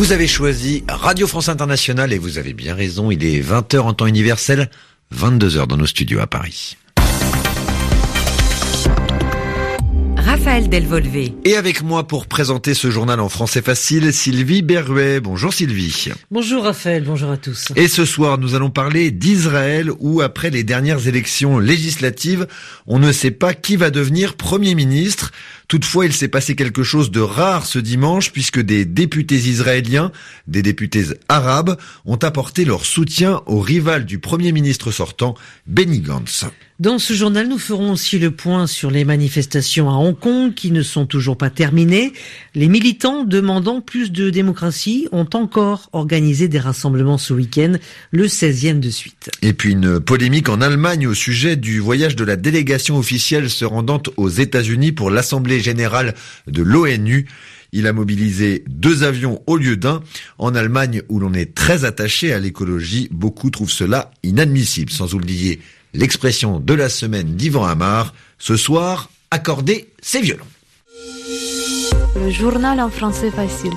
Vous avez choisi Radio France Internationale et vous avez bien raison, il est 20h en temps universel, 22h dans nos studios à Paris. Raphaël Delvolvé. Et avec moi pour présenter ce journal en français facile, Sylvie Berruet. Bonjour Sylvie. Bonjour Raphaël, bonjour à tous. Et ce soir, nous allons parler d'Israël où, après les dernières élections législatives, on ne sait pas qui va devenir Premier ministre. Toutefois, il s'est passé quelque chose de rare ce dimanche puisque des députés israéliens, des députés arabes, ont apporté leur soutien au rival du Premier ministre sortant, Benny Gantz. Dans ce journal, nous ferons aussi le point sur les manifestations à Hong Kong qui ne sont toujours pas terminées. Les militants demandant plus de démocratie ont encore organisé des rassemblements ce week-end, le 16e de suite. Et puis une polémique en Allemagne au sujet du voyage de la délégation officielle se rendant aux États-Unis pour l'Assemblée générale de l'ONU. Il a mobilisé deux avions au lieu d'un. En Allemagne, où l'on est très attaché à l'écologie, beaucoup trouvent cela inadmissible, sans oublier l'expression de la semaine d'Yvan Amar. Ce soir, accorder ses violons. Le journal en français facile.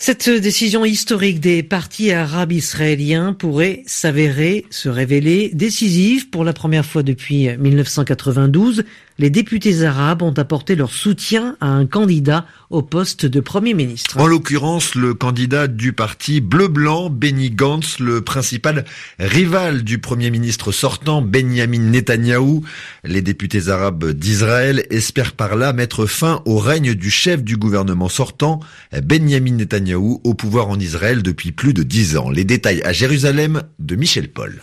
Cette décision historique des partis arabes israéliens pourrait s'avérer, se révéler décisive pour la première fois depuis 1992 les députés arabes ont apporté leur soutien à un candidat au poste de Premier ministre. En l'occurrence, le candidat du parti bleu-blanc, Benny Gantz, le principal rival du Premier ministre sortant, Benjamin Netanyahou. Les députés arabes d'Israël espèrent par là mettre fin au règne du chef du gouvernement sortant, Benjamin Netanyahou, au pouvoir en Israël depuis plus de dix ans. Les détails à Jérusalem de Michel Paul.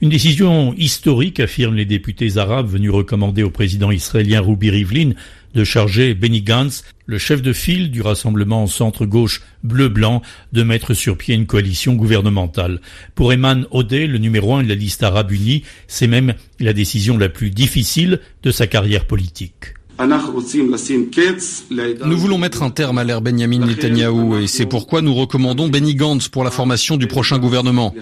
Une décision historique, affirment les députés arabes venus recommander au président israélien Ruby Rivlin de charger Benny Gantz, le chef de file du rassemblement centre-gauche bleu-blanc, de mettre sur pied une coalition gouvernementale. Pour Eman Odeh, le numéro un de la liste arabe unie, c'est même la décision la plus difficile de sa carrière politique. Nous voulons mettre un terme à l'ère Benjamin Netanyahou et c'est pourquoi nous recommandons Benny Gantz pour la formation du prochain gouvernement.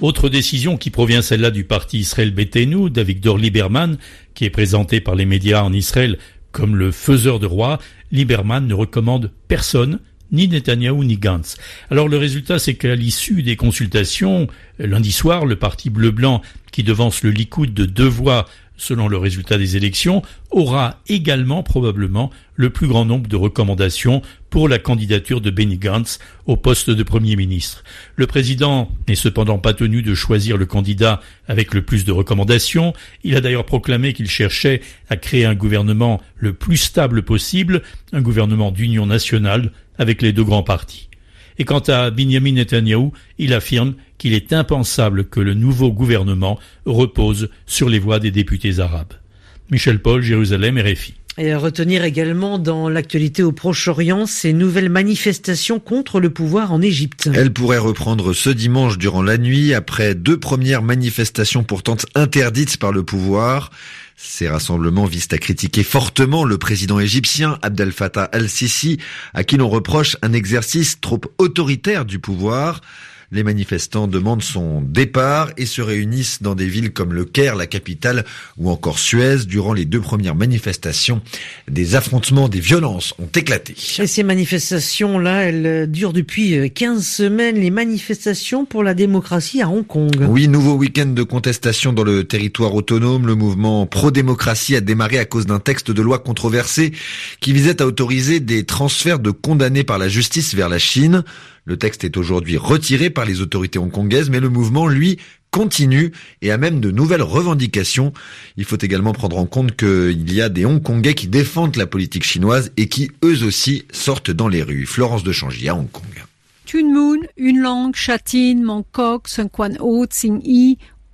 Autre décision qui provient celle-là du parti Israël Betenu d'Avigdor Lieberman, qui est présenté par les médias en Israël comme le faiseur de roi, Lieberman ne recommande personne ni Netanyahou ni Gantz. Alors le résultat, c'est qu'à l'issue des consultations, lundi soir, le parti bleu-blanc qui devance le Likoud de deux voix selon le résultat des élections, aura également probablement le plus grand nombre de recommandations pour la candidature de Benny Gantz au poste de Premier ministre. Le président n'est cependant pas tenu de choisir le candidat avec le plus de recommandations. Il a d'ailleurs proclamé qu'il cherchait à créer un gouvernement le plus stable possible, un gouvernement d'union nationale avec les deux grands partis. Et quant à Benjamin Netanyahu, il affirme qu'il est impensable que le nouveau gouvernement repose sur les voix des députés arabes. Michel Paul, Jérusalem, RFI. Et à retenir également dans l'actualité au Proche-Orient ces nouvelles manifestations contre le pouvoir en Égypte. Elles pourraient reprendre ce dimanche durant la nuit après deux premières manifestations pourtant interdites par le pouvoir. Ces rassemblements visent à critiquer fortement le président égyptien Abdel Fattah al-Sisi, à qui l'on reproche un exercice trop autoritaire du pouvoir. Les manifestants demandent son départ et se réunissent dans des villes comme le Caire, la capitale, ou encore Suez. Durant les deux premières manifestations, des affrontements, des violences ont éclaté. Et ces manifestations-là, elles durent depuis 15 semaines, les manifestations pour la démocratie à Hong Kong. Oui, nouveau week-end de contestation dans le territoire autonome. Le mouvement pro-démocratie a démarré à cause d'un texte de loi controversé qui visait à autoriser des transferts de condamnés par la justice vers la Chine. Le texte est aujourd'hui retiré par les autorités hongkongaises, mais le mouvement, lui, continue et a même de nouvelles revendications. Il faut également prendre en compte qu'il y a des Hongkongais qui défendent la politique chinoise et qui, eux aussi, sortent dans les rues. Florence de Changy à Hong Kong.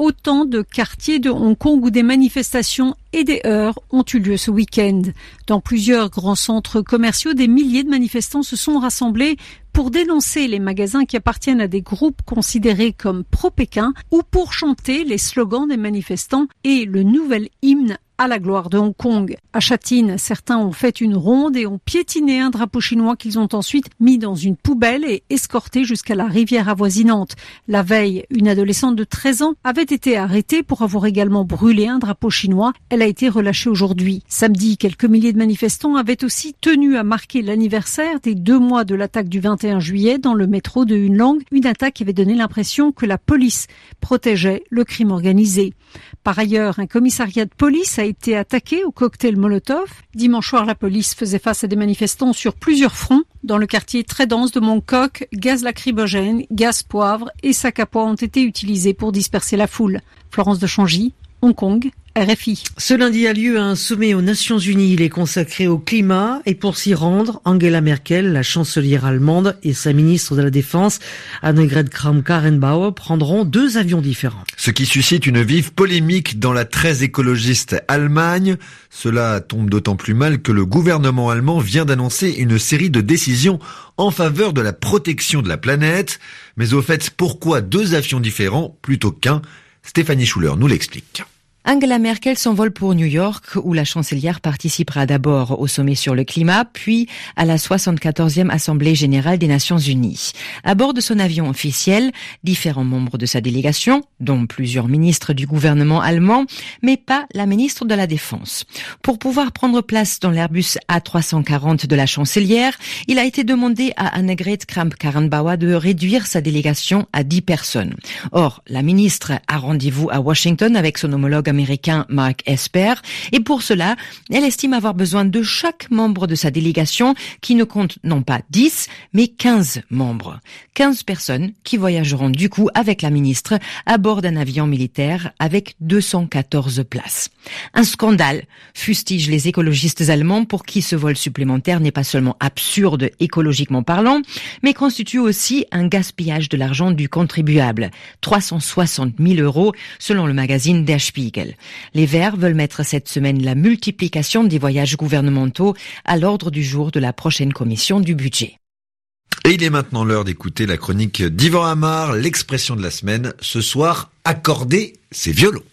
Autant de quartiers de Hong Kong où des manifestations et des heurts ont eu lieu ce week-end. Dans plusieurs grands centres commerciaux, des milliers de manifestants se sont rassemblés pour dénoncer les magasins qui appartiennent à des groupes considérés comme pro-Pékin ou pour chanter les slogans des manifestants et le nouvel hymne à la gloire de Hong Kong. À Châtine, certains ont fait une ronde et ont piétiné un drapeau chinois qu'ils ont ensuite mis dans une poubelle et escorté jusqu'à la rivière avoisinante. La veille, une adolescente de 13 ans avait été arrêtée pour avoir également brûlé un drapeau chinois. Elle a été relâchée aujourd'hui. Samedi, quelques milliers de manifestants avaient aussi tenu à marquer l'anniversaire des deux mois de l'attaque du 21 juillet dans le métro de Langue, une attaque qui avait donné l'impression que la police protégeait le crime organisé. Par ailleurs, un commissariat de police a été attaqué au cocktail Molotov. Dimanche soir, la police faisait face à des manifestants sur plusieurs fronts. Dans le quartier très dense de Mongkok, gaz lacrymogène, gaz poivre et sac à poids ont été utilisés pour disperser la foule. Florence de Changy, Hong Kong, RFI. Ce lundi a lieu un sommet aux Nations Unies. Il est consacré au climat et pour s'y rendre, Angela Merkel, la chancelière allemande et sa ministre de la Défense, Annegret Kramp-Karrenbauer, prendront deux avions différents. Ce qui suscite une vive polémique dans la très écologiste Allemagne. Cela tombe d'autant plus mal que le gouvernement allemand vient d'annoncer une série de décisions en faveur de la protection de la planète. Mais au fait, pourquoi deux avions différents plutôt qu'un? Stéphanie Schuller nous l'explique. Angela Merkel s'envole pour New York, où la chancelière participera d'abord au sommet sur le climat, puis à la 74e Assemblée générale des Nations unies. À bord de son avion officiel, différents membres de sa délégation, dont plusieurs ministres du gouvernement allemand, mais pas la ministre de la Défense. Pour pouvoir prendre place dans l'Airbus A340 de la chancelière, il a été demandé à Annegret Kramp-Karrenbauer de réduire sa délégation à 10 personnes. Or, la ministre a rendez-vous à Washington avec son homologue américain Mark Esper. Et pour cela, elle estime avoir besoin de chaque membre de sa délégation qui ne compte non pas 10, mais 15 membres. 15 personnes qui voyageront du coup avec la ministre à bord d'un avion militaire avec 214 places. Un scandale, fustige les écologistes allemands pour qui ce vol supplémentaire n'est pas seulement absurde écologiquement parlant, mais constitue aussi un gaspillage de l'argent du contribuable. 360 000 euros selon le magazine Der Spiegel. Les Verts veulent mettre cette semaine la multiplication des voyages gouvernementaux à l'ordre du jour de la prochaine commission du budget. Et il est maintenant l'heure d'écouter la chronique d'Yvan Amar, l'expression de la semaine, ce soir, accorder ses violons.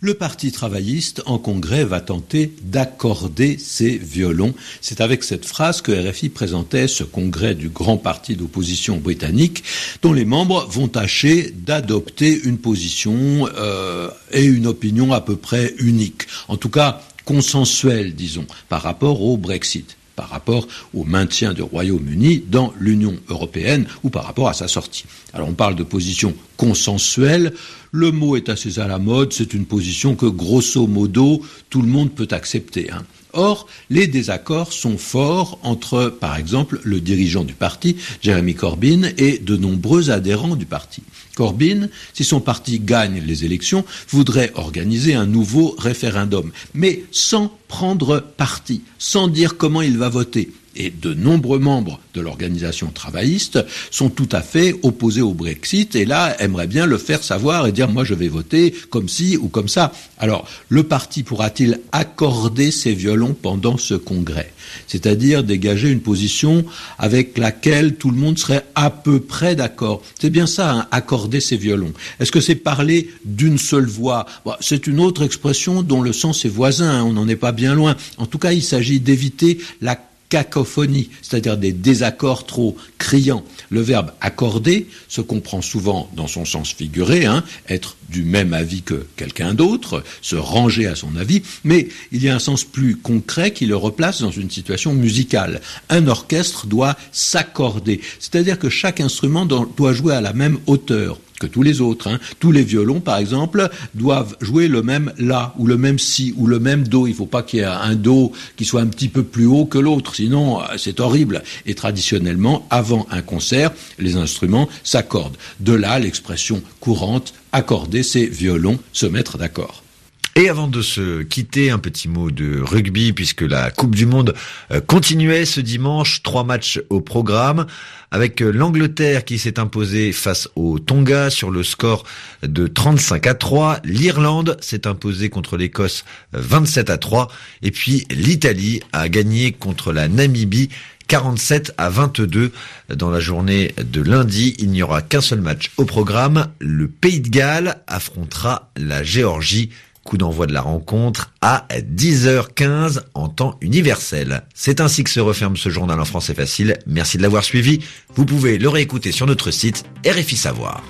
Le Parti travailliste en congrès va tenter d'accorder ses violons. C'est avec cette phrase que RFI présentait ce congrès du grand parti d'opposition britannique, dont les membres vont tâcher d'adopter une position euh, et une opinion à peu près unique, en tout cas consensuelle, disons, par rapport au Brexit par rapport au maintien du Royaume-Uni dans l'Union européenne ou par rapport à sa sortie. Alors on parle de position consensuelle, le mot est assez à la mode, c'est une position que grosso modo tout le monde peut accepter. Hein. Or, les désaccords sont forts entre, par exemple, le dirigeant du parti, Jeremy Corbyn, et de nombreux adhérents du parti. Corbyn, si son parti gagne les élections, voudrait organiser un nouveau référendum, mais sans prendre parti, sans dire comment il va voter et de nombreux membres de l'organisation travailliste sont tout à fait opposés au Brexit et là aimeraient bien le faire savoir et dire moi je vais voter comme ci ou comme ça. Alors le parti pourra-t-il accorder ses violons pendant ce congrès? C'est-à-dire dégager une position avec laquelle tout le monde serait à peu près d'accord. C'est bien ça, hein, accorder ses violons. Est-ce que c'est parler d'une seule voix? C'est une autre expression dont le sens est voisin, hein, on n'en est pas bien loin. En tout cas, il s'agit d'éviter la cacophonie, c'est-à-dire des désaccords trop criants. Le verbe accorder se comprend souvent dans son sens figuré, hein, être du même avis que quelqu'un d'autre, se ranger à son avis, mais il y a un sens plus concret qui le replace dans une situation musicale. Un orchestre doit s'accorder, c'est-à-dire que chaque instrument doit jouer à la même hauteur que tous les autres. Hein. Tous les violons, par exemple, doivent jouer le même la ou le même si ou le même do. Il ne faut pas qu'il y ait un do qui soit un petit peu plus haut que l'autre, sinon euh, c'est horrible. Et traditionnellement, avant un concert, les instruments s'accordent. De là l'expression courante accorder ses violons, se mettre d'accord. Et avant de se quitter, un petit mot de rugby puisque la Coupe du Monde euh, continuait ce dimanche. Trois matchs au programme avec euh, l'Angleterre qui s'est imposée face au Tonga sur le score de 35 à 3. L'Irlande s'est imposée contre l'Écosse 27 à 3. Et puis l'Italie a gagné contre la Namibie 47 à 22 dans la journée de lundi. Il n'y aura qu'un seul match au programme. Le Pays de Galles affrontera la Géorgie Coup d'envoi de la rencontre à 10h15 en temps universel. C'est ainsi que se referme ce journal en français facile. Merci de l'avoir suivi. Vous pouvez le réécouter sur notre site RFI Savoir.